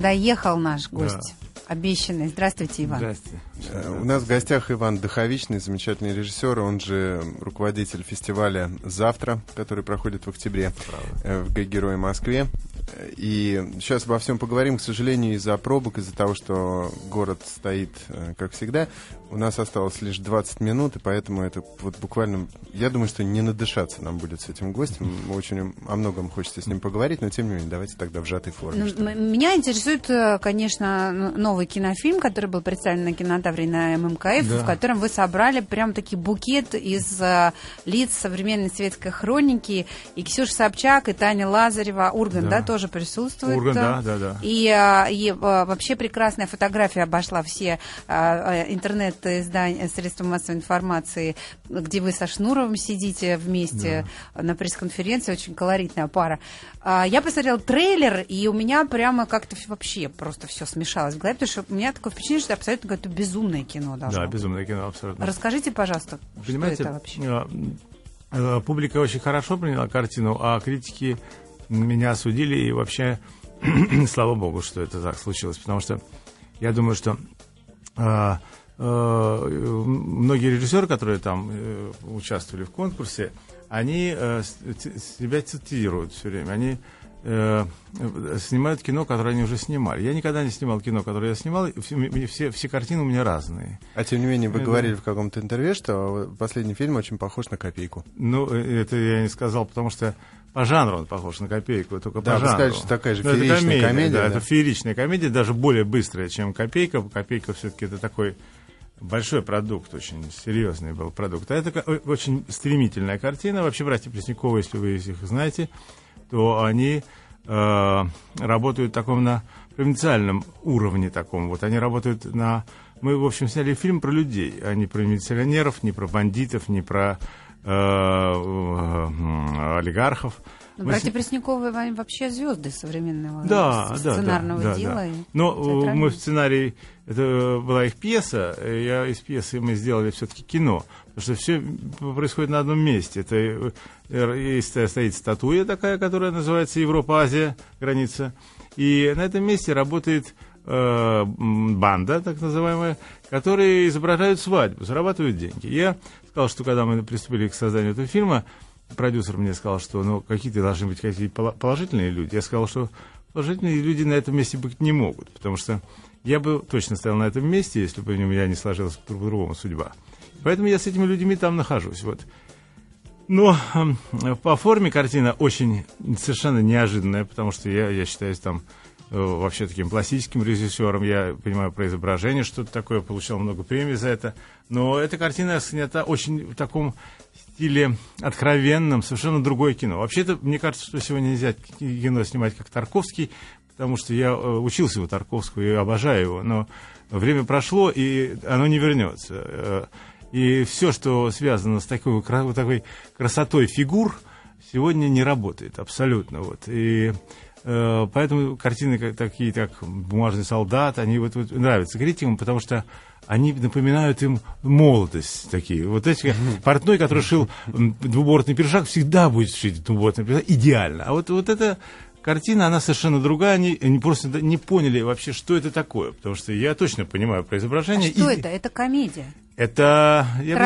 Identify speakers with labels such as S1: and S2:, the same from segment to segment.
S1: Доехал наш гость. Да. Обещанный. Здравствуйте, Иван.
S2: Здравствуйте.
S3: Э, у нас в гостях Иван Духовичный, замечательный режиссер, он же руководитель фестиваля «Завтра», который проходит в октябре Правда. Э, в Герои Москве. И сейчас обо всем поговорим. К сожалению, из-за пробок, из-за того, что город стоит, э, как всегда, у нас осталось лишь 20 минут, и поэтому это вот буквально... Я думаю, что не надышаться нам будет с этим гостем. Очень о многом хочется с ним поговорить, но тем не менее, давайте тогда в сжатой форме.
S1: Ну, меня интересует, э, конечно, новый кинофильм, который был представлен на кинотавре на ММКФ, да. в котором вы собрали прям таки букет из э, лиц современной светской хроники. И Ксюша Собчак, и Таня Лазарева, Урган, да, да тоже присутствует.
S2: Урган, да, да, да.
S1: И, а, и вообще прекрасная фотография обошла все а, интернет-издания, средства массовой информации, где вы со Шнуровым сидите вместе да. на пресс-конференции, очень колоритная пара. Я посмотрела трейлер, и у меня прямо как-то вообще просто все смешалось в голове, потому что у меня такое впечатление, что абсолютно какое-то безумное кино должно
S2: Да, безумное кино, абсолютно.
S1: Расскажите, пожалуйста,
S2: Понимаете,
S1: что это
S2: вообще? Публика очень хорошо приняла картину, а критики меня осудили, и вообще, слава богу, что это так случилось, потому что я думаю, что э, э, многие режиссеры, которые там э, участвовали в конкурсе, они э, себя цитируют все время, они э, снимают кино, которое они уже снимали. Я никогда не снимал кино, которое я снимал, все, все, все картины у меня разные.
S3: А тем не менее, вы это... говорили в каком-то интервью, что последний фильм очень похож на копейку.
S2: Ну, э, это я не сказал, потому что по жанру он похож на копейку, только
S3: да,
S2: по жанру.
S3: Сказать, что такая же Но фееричная комедия. комедия
S2: да,
S3: да,
S2: это фееричная комедия, даже более быстрая, чем копейка. Копейка все-таки это такой большой продукт, очень серьезный был продукт. А это очень стремительная картина. Вообще, братья Преснякова, если вы их знаете, то они э, работают в таком на провинциальном уровне таком. Вот они работают на... Мы, в общем, сняли фильм про людей, а не про милиционеров, не про бандитов, не про Э, э, олигархов.
S1: Ну, братья с... Пресняковы вообще звезды современного
S2: да,
S1: сценарного
S2: да, да,
S1: дела.
S2: Да, да. Но э, мы в сценарии, это была их пьеса, я из пьесы мы сделали все-таки кино, потому что все происходит на одном месте. Это есть, стоит статуя такая, которая называется Европа-Азия, граница, и на этом месте работает э, банда, так называемая, которые изображают свадьбу, зарабатывают деньги. Я сказал, что когда мы приступили к созданию этого фильма, продюсер мне сказал, что ну, какие-то должны быть какие-то положительные люди. Я сказал, что положительные люди на этом месте быть не могут, потому что я бы точно стоял на этом месте, если бы у меня не сложилась по-другому судьба. Поэтому я с этими людьми там нахожусь. Вот. Но э, по форме картина очень совершенно неожиданная, потому что я, я считаюсь там Э, вообще таким пластическим режиссером. Я понимаю про изображение, что-то такое, получал много премий за это. Но эта картина снята очень в таком стиле откровенном, совершенно другое кино. Вообще-то, мне кажется, что сегодня нельзя кино снимать как Тарковский, потому что я э, учился у Тарковского и обожаю его, но время прошло, и оно не вернется. Э, и все, что связано с такой, такой красотой фигур, сегодня не работает абсолютно. Вот. И Э, поэтому картины как, такие, как «Бумажный солдат», они вот, вот нравятся критикам, потому что они напоминают им молодость такие. Вот эти портной, который шил двубортный пиджак, всегда будет шить двубортный пиджак идеально. А вот, вот эта картина, она совершенно другая. Они, они просто не поняли вообще, что это такое. Потому что я точно понимаю про изображение.
S1: А что и... это? Это комедия.
S2: Это, я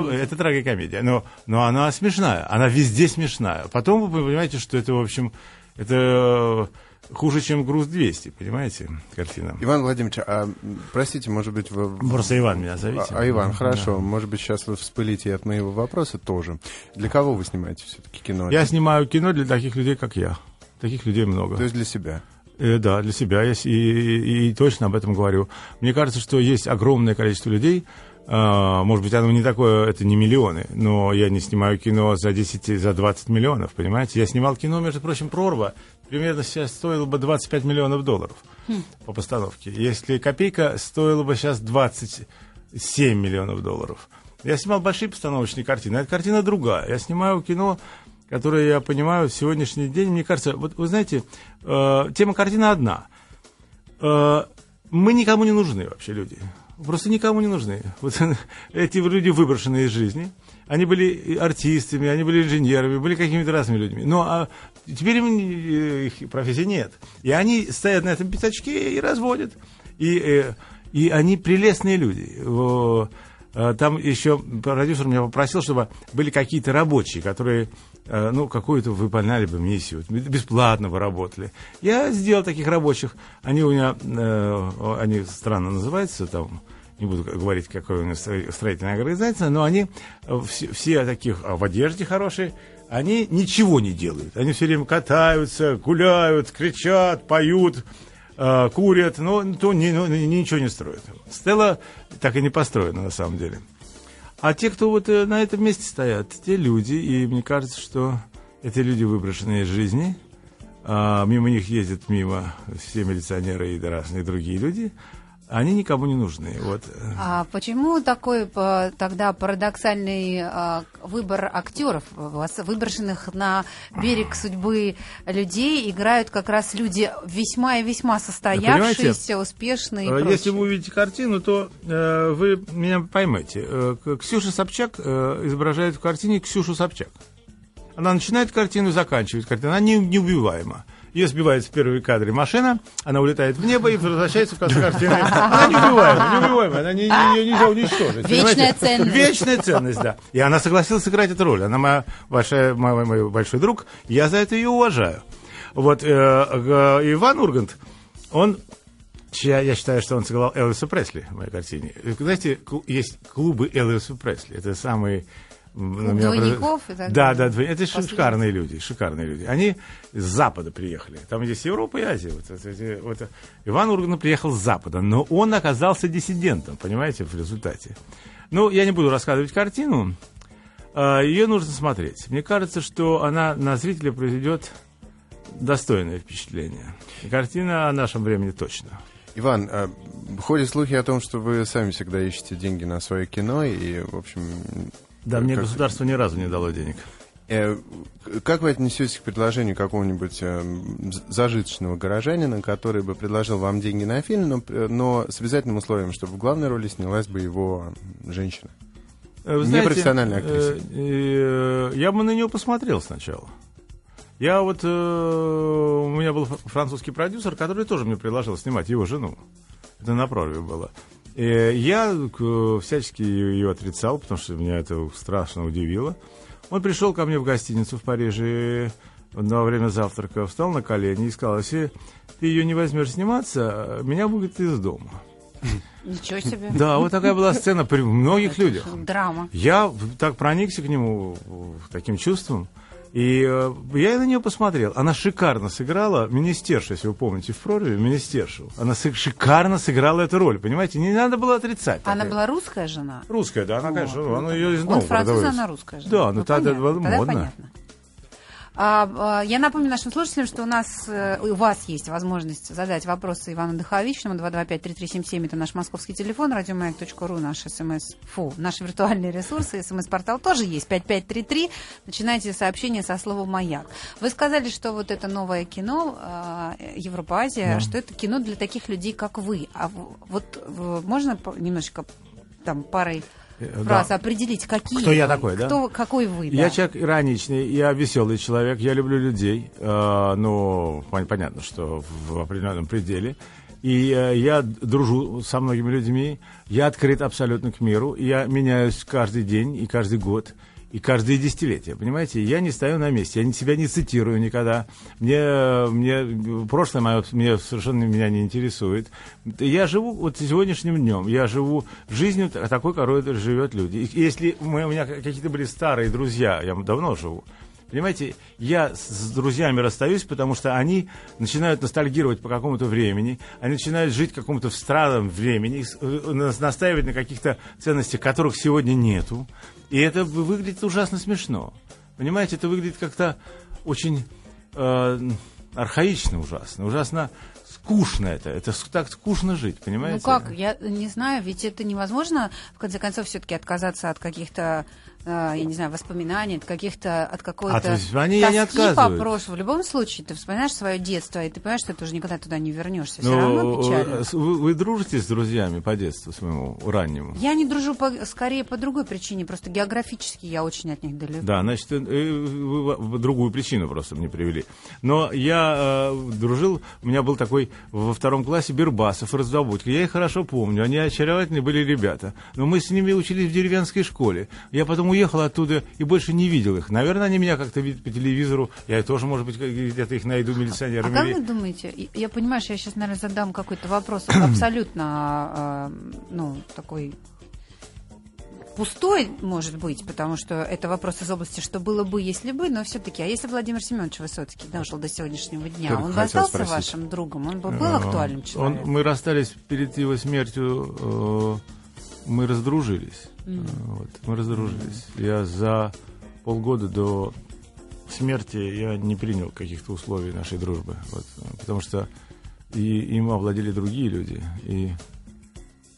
S2: бы, я, это трагикомедия, но, но она смешная, она везде смешная. Потом вы понимаете, что это, в общем, это э, хуже, чем груз 200, понимаете, картина.
S3: Иван Владимирович, а, простите, может быть, вы...
S2: Просто Иван меня зовите.
S3: А, а Иван, хорошо, да. может быть, сейчас вы вспылите от моего вопроса тоже. Для кого вы снимаете все-таки кино?
S2: Я снимаю кино для таких людей, как я. Таких людей много.
S3: То есть для себя?
S2: Э, да, для себя. И, и, и точно об этом говорю. Мне кажется, что есть огромное количество людей, Uh, может быть, оно не такое, это не миллионы, но я не снимаю кино за 10, за 20 миллионов, понимаете? Я снимал кино, между прочим, «Прорва», примерно сейчас стоило бы 25 миллионов долларов хм. по постановке. Если «Копейка» стоила бы сейчас 27 миллионов долларов. Я снимал большие постановочные картины, а эта картина другая. Я снимаю кино, которое я понимаю в сегодняшний день, мне кажется, вот вы знаете, э, тема картины одна. Э, мы никому не нужны вообще люди просто никому не нужны. Вот эти люди выброшены из жизни. Они были артистами, они были инженерами, были какими-то разными людьми. Но а теперь э, их профессии нет. И они стоят на этом пятачке и разводят. И, э, и они прелестные люди. Э, там еще продюсер меня попросил, чтобы были какие-то рабочие, которые ну, какую-то выполняли бы миссию, бесплатно бы работали. Я сделал таких рабочих. Они у меня, э, они странно называются, там, не буду говорить, какая у нас строительная организация, но они все, все таких а в одежде хорошие, они ничего не делают. Они все время катаются, гуляют, кричат, поют, э, курят, но то ни, ну, ничего не строят. Стелла так и не построена на самом деле. А те, кто вот э, на этом месте стоят, те люди, и мне кажется, что эти люди выброшенные из жизни, а, мимо них ездят мимо все милиционеры и разные другие люди, они никому не нужны. Вот.
S1: А почему такой тогда парадоксальный а, выбор актеров, выброшенных на берег судьбы людей, играют как раз люди весьма и весьма состоявшиеся, успешные.
S2: И Если вы увидите картину, то э, вы меня поймете. Э, Ксюша Собчак э, изображает в картине Ксюшу Собчак. Она начинает картину и заканчивает картину. Она не, неубиваема. Ее сбивает в первой кадре машина, она улетает в небо и возвращается в конце картины. Она не убиваема, не убиваема, она не, ее нельзя уничтожить.
S1: Вечная ценность.
S2: Вечная ценность, да. И она согласилась сыграть эту роль. Она моя большая, мой, мой большой друг, я за это ее уважаю. Вот э, э, Иван Ургант, он я, я считаю, что он сыграл Элвиса Пресли в моей картине. Знаете, есть клубы Элвиса Пресли. Это самые
S1: Двойников и так
S2: Да, да, это шикарные люди, шикарные люди. Они с Запада приехали. Там здесь Европа и Азия. Вот, вот, вот. Иван Ургант приехал с Запада, но он оказался диссидентом, понимаете, в результате. Ну, я не буду рассказывать картину. А, Ее нужно смотреть. Мне кажется, что она на зрителя произведет достойное впечатление. И картина о нашем времени точно.
S3: Иван, а, ходят слухи о том, что вы сами всегда ищете деньги на свое кино, и, в общем,
S2: да, мне как... государство ни разу не дало денег.
S3: Э, как вы отнесетесь к предложению какого-нибудь э, зажиточного горожанина, который бы предложил вам деньги на фильм, но, но с обязательным условием, чтобы в главной роли снялась бы его женщина?
S2: Э, вы знаете, Непрофессиональная актриса. Э, э, я бы на нее посмотрел сначала. Я вот... Э, у меня был французский продюсер, который тоже мне предложил снимать его жену. Это на прорве было. Э, я всячески ее отрицал, потому что меня это страшно удивило. Он пришел ко мне в гостиницу в Париже во время завтрака, встал на колени и сказал, если ты ее не возьмешь сниматься, меня выгонят из дома.
S1: Ничего себе.
S2: Да, вот такая была сцена при многих людях.
S1: Драма.
S2: Я так проникся к нему таким чувством. И э, я на нее посмотрел. Она шикарно сыграла министершу, если вы помните, в прорыве министершу. Она шикарно сыграла эту роль, понимаете? Не надо было отрицать.
S1: Она такая. была русская жена?
S2: Русская, да, она, вот, конечно, вот. она ее из
S1: Он француз, она русская жена.
S2: Да, но ну, ну тогда было модно. Понятно.
S1: А, а, я напомню нашим слушателям, что у нас, э, у вас есть возможность задать вопросы Ивану Дыховичному. 225-3377 это наш московский телефон, радиомаяк.ру, наш смс, фу, наши виртуальные ресурсы, смс-портал тоже есть, 5533. Начинайте сообщение со словом «Маяк». Вы сказали, что вот это новое кино э, Европа-Азия, да. что это кино для таких людей, как вы. А вот можно немножечко там парой фраз, да. определить, какие
S2: Кто я такой, да?
S1: Кто, какой вы, да?
S2: Я человек ироничный, я веселый человек, я люблю людей, э, ну, понятно, что в определенном пределе. И э, я дружу со многими людьми, я открыт абсолютно к миру, я меняюсь каждый день и каждый год и каждое десятилетие, понимаете? Я не стою на месте, я себя не цитирую никогда. Мне, мне прошлое мое мне совершенно меня не интересует. Я живу вот сегодняшним днем, я живу жизнью такой, какой живет люди. И если мы, у меня какие-то были старые друзья, я давно живу, Понимаете, я с друзьями расстаюсь, потому что они начинают ностальгировать по какому-то времени, они начинают жить в каком-то странном времени, э, настаивать на каких-то ценностях, которых сегодня нету. И это выглядит ужасно смешно. Понимаете, это выглядит как-то очень э, архаично ужасно, ужасно скучно это, это так скучно жить, понимаете?
S1: Ну как, я не знаю, ведь это невозможно, в конце концов, все-таки отказаться от каких-то я не знаю, воспоминаний, от каких-то, от какой-то
S2: От воспоминаний я не
S1: тоски по прошлому. В любом случае, ты вспоминаешь свое детство, и ты понимаешь, что ты уже никогда туда не вернешься. Все
S2: Ну,
S1: равно печально.
S2: э, вы, вы дружите с друзьями по детству своему раннему?
S1: Я не дружу по- скорее по другой причине, просто географически я очень от них далека.
S2: Да, значит, э, вы, вы другую причину просто мне привели. Но я э, дружил, у меня был такой во втором классе Бербасов, Раздобудько. Я их хорошо помню, они очаровательные были ребята. Но мы с ними учились в деревенской школе. Я потом уехал оттуда и больше не видел их. Наверное, они меня как-то видят по телевизору. Я тоже, может быть, где-то их найду
S1: А
S2: милиционерами.
S1: как
S2: Или-
S1: вы думаете, я понимаю, что я сейчас, наверное, задам какой-то вопрос абсолютно, э, ну, такой пустой, может быть, потому что это вопрос из области, что было бы, если бы, но все-таки, а если Владимир Семенович Высоцкий дожил до сегодняшнего дня,
S3: Только
S1: он бы остался
S3: спросить.
S1: вашим другом, он бы был
S2: Э,
S1: актуальным
S2: он-
S1: человеком?
S2: мы расстались перед его смертью, э, мы раздружились. Э, вот, мы раздружились. Я за полгода до смерти я не принял каких-то условий нашей дружбы. Вот, потому что и им овладели другие люди. И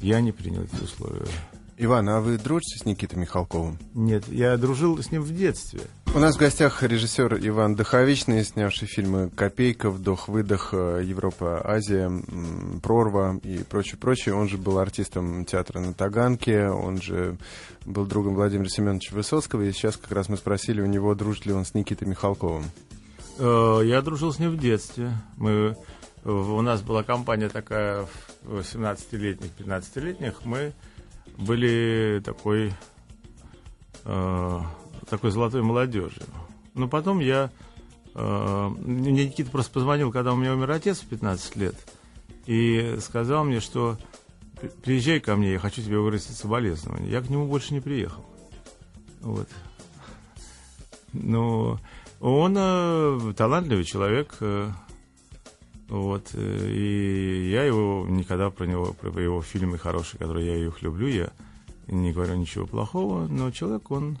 S2: я не принял эти условия.
S3: Иван, а вы дружите с Никитой Михалковым?
S2: Нет, я дружил с ним в детстве.
S3: У нас в гостях режиссер Иван Дыховичный, снявший фильмы «Копейка», «Вдох-выдох», э, «Европа», «Азия», «Прорва» и прочее, прочее. Он же был артистом театра на Таганке, он же был другом Владимира Семеновича Высоцкого, и сейчас как раз мы спросили у него, дружит ли он с Никитой Михалковым.
S2: Э, Я дружил с ним в детстве. Мы, э, у нас была компания такая в 17-летних, 15-летних. Мы были такой, такой золотой молодежью. Но потом я... э, мне Никита просто позвонил, когда у меня умер отец в 15 лет, и сказал мне, что «При- приезжай ко мне, я хочу тебе выразить соболезнования. Я к нему больше не приехал. Вот. Ну, он э, талантливый человек, э, вот, э, и я его никогда про него, про его фильмы хорошие, которые я их люблю, я не говорю ничего плохого, но человек, он,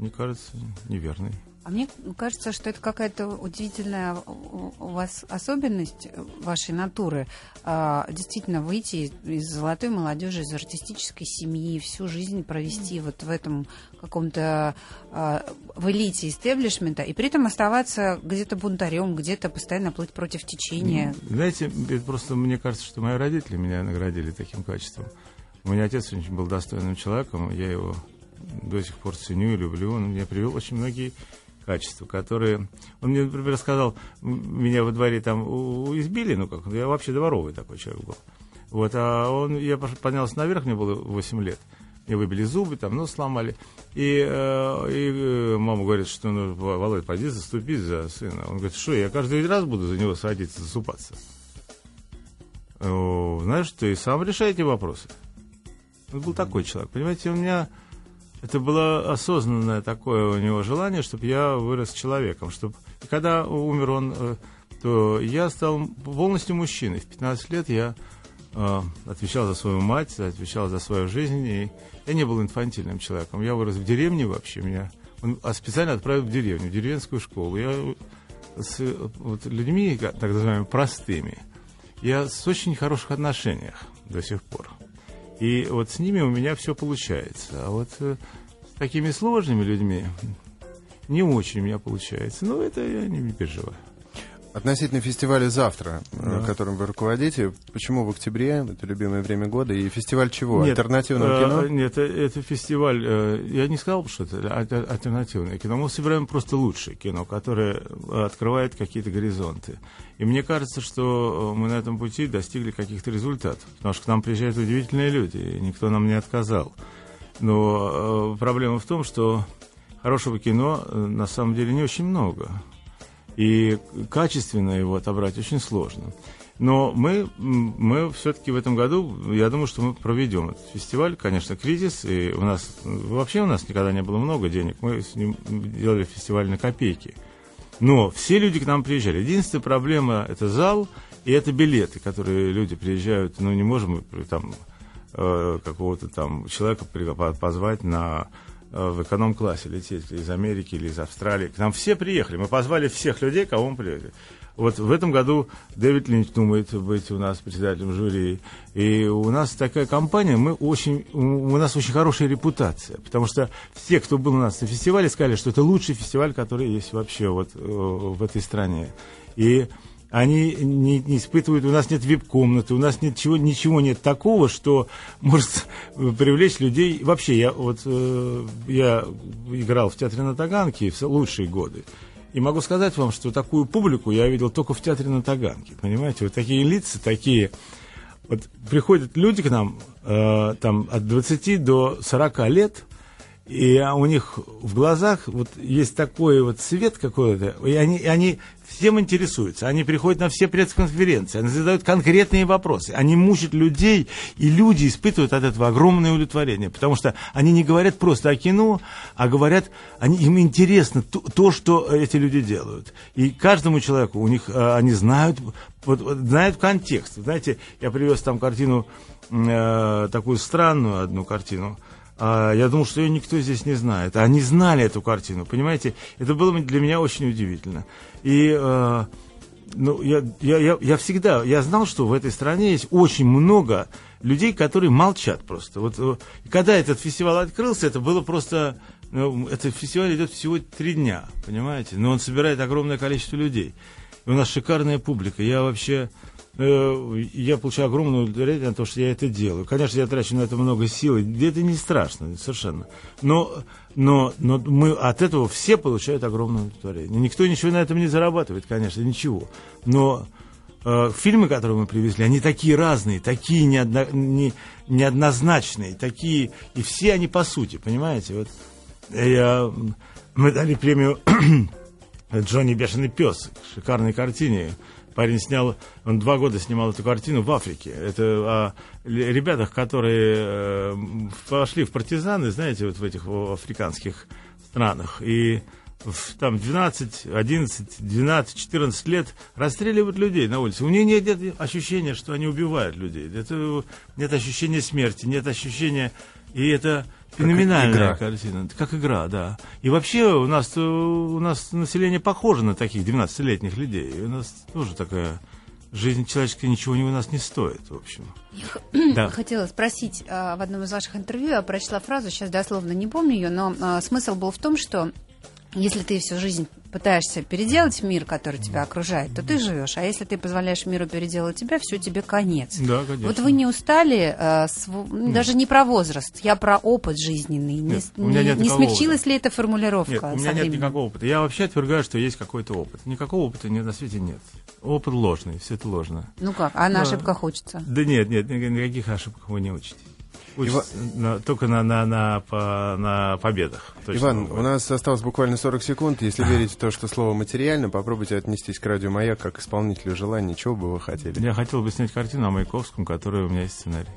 S2: мне кажется, неверный.
S1: А мне кажется, что это какая-то удивительная у вас особенность вашей натуры. А, Действительно, выйти из золотой молодежи, из артистической семьи, всю жизнь провести вот в этом каком-то а, в элите истеблишмента, и при этом оставаться где-то бунтарем, где-то постоянно плыть против течения.
S2: Знаете, это просто мне кажется, что мои родители меня наградили таким качеством. У меня отец очень был достойным человеком, я его до сих пор ценю и люблю. Он мне привел очень многие качества, которые... Он мне, например, сказал, меня во дворе там избили, ну как, я вообще дворовый такой человек был. Вот, а он, я поднялся наверх, мне было 8 лет. Мне выбили зубы, там нос сломали. И, э, и э, мама говорит, что ну, Во- Володя, пойди заступись за сына. Он говорит, что я каждый раз буду за него садиться, заступаться. Знаешь, ты сам решай эти вопросы. Он был такой человек. Понимаете, у меня это было осознанное такое у него желание, чтобы я вырос человеком. Чтобы... И когда умер он, э, то я стал полностью мужчиной. В 15 лет я э, отвечал за свою мать, отвечал за свою жизнь. И я не был инфантильным человеком. Я вырос в деревне вообще. Меня он а специально отправил в деревню, в деревенскую школу. Я с э, вот, людьми, так называемыми, простыми, я с очень хороших отношениях до сих пор. И вот с ними у меня все получается. А вот э, с такими сложными людьми не очень у меня получается. Но это я не, переживаю.
S3: Относительно фестиваля «Завтра», э,
S2: Да.
S3: которым вы руководите, почему в октябре? Это любимое время года. И фестиваль чего?
S2: Нет,
S3: Альтернативного
S2: э,
S3: кино?
S2: Нет, э, это фестиваль, я не сказал, что это аль- альтернативное кино. Мы собираем просто лучшее кино, которое открывает какие-то горизонты. И мне кажется, что мы на этом пути достигли каких-то результатов. Потому что к нам приезжают удивительные люди, и никто нам не отказал. Но проблема в том, что хорошего кино на самом деле не очень много. И качественно его отобрать очень сложно. Но мы, мы все-таки в этом году, я думаю, что мы проведем этот фестиваль. Конечно, кризис, и у нас вообще у нас никогда не было много денег. Мы с ним делали фестиваль на копейки. Но все люди к нам приезжали. Единственная проблема – это зал и это билеты, которые люди приезжают. Ну, не можем мы там э, какого-то там человека позвать на в эконом-классе лететь из Америки или из Австралии. К нам все приехали. Мы позвали всех людей, кого мы привезли. Вот в этом году Дэвид Линч думает быть у нас председателем жюри. И у нас такая компания, мы очень, у нас очень хорошая репутация. Потому что все, кто был у нас на фестивале, сказали, что это лучший фестиваль, который есть вообще вот э, в этой стране. И они не, не испытывают, у нас нет вип-комнаты, у нас нет чего, ничего нет такого, что может привлечь людей. Вообще, я вот э, я играл в театре на Таганке в лучшие годы. И могу сказать вам, что такую публику я видел только в театре на Таганке. Понимаете, вот такие лица, такие... Вот приходят люди к нам э, там от 20 до 40 лет, и у них в глазах вот есть такой вот свет какой-то, и они, и они всем интересуются, они приходят на все пресс-конференции, они задают конкретные вопросы, они мучат людей, и люди испытывают от этого огромное удовлетворение, потому что они не говорят просто о кино, а говорят, они, им интересно то, то, что эти люди делают. И каждому человеку у них, э, они знают, вот, знают контекст. Знаете, я привез там картину, э, такую странную одну картину, я думал, что ее никто здесь не знает. А они знали эту картину, понимаете? Это было для меня очень удивительно. И э, ну, я, я, я, я всегда, я знал, что в этой стране есть очень много людей, которые молчат просто. Вот э, когда этот фестиваль открылся, это было просто... Ну, этот фестиваль идет всего три дня, понимаете? Но он собирает огромное количество людей. И у нас шикарная публика. Я вообще я получаю огромное удовлетворение от того, что я это делаю. Конечно, я трачу на это много сил, и это не страшно совершенно. Но, но, но мы от этого все получают огромное удовлетворение. Никто ничего на этом не зарабатывает, конечно, ничего. Но э, фильмы, которые мы привезли, они такие разные, такие неодно, не, неоднозначные, такие, и все они по сути, понимаете? Вот я, мы дали премию Джонни Бешеный пес, шикарной картине Парень снял, он два года снимал эту картину в Африке. Это о ребятах, которые э, пошли в партизаны, знаете, вот в этих африканских странах. И в, там 12, 11, 12, 14 лет расстреливают людей на улице. У них нет, нет ощущения, что они убивают людей. Это, нет ощущения смерти, нет ощущения... И это Феноменальная игра. картина. Как игра, да. И вообще у нас, у нас население похоже на таких 12-летних людей. И у нас тоже такая жизнь человеческая ничего у нас не стоит, в общем.
S1: Я да. хотела спросить а, в одном из ваших интервью, я прочла фразу, сейчас дословно не помню ее, но а, смысл был в том, что если ты всю жизнь пытаешься переделать мир, который тебя окружает, то ты живешь. А если ты позволяешь миру переделать тебя, все, тебе конец.
S2: Да, конечно.
S1: Вот вы не устали, э, св... даже не про возраст, я про опыт жизненный. Нет, не, у меня нет не смягчилась опыта. ли эта формулировка?
S2: Нет, у меня нет никакого опыта. Я вообще отвергаю, что есть какой-то опыт. Никакого опыта нет, на свете нет. Опыт ложный, все это ложно.
S1: Ну как, а на да. ошибках учатся?
S2: Да нет, нет, никаких ошибок вы не учитесь. Ива... На, только на, на, на, по, на победах.
S3: Иван, у нас осталось буквально 40 секунд. Если верить в то, что слово материально, попробуйте отнестись к радио «Маяк» как к исполнителю желаний. Чего бы вы хотели?
S2: Я хотел бы снять картину о Маяковском, которая у меня есть сценарий.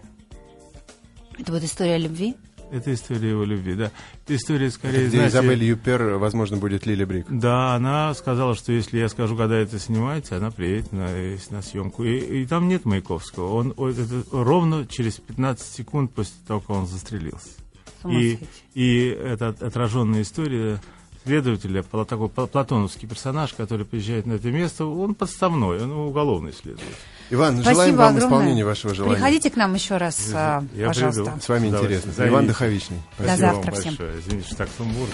S1: Это вот история любви?
S2: Это история его любви, да. Это история скорее,
S3: это где знаете... Изабель Юпер, возможно, будет Лили Брик.
S2: Да, она сказала, что если я скажу, когда это снимается, она приедет на, на съемку. И, и там нет Маяковского. Он, он это ровно через 15 секунд после того, как он застрелился. И, и эта отраженная история следователя, такой платоновский персонаж, который приезжает на это место, он подставной, он уголовный следователь.
S3: Иван, Спасибо желаем вам огромное. исполнения вашего желания.
S1: Приходите к нам еще раз, Я пожалуйста. Приду.
S3: С вами интересно. Иван Доховичный.
S1: До завтра всем.
S2: Извините, что так сумбурно.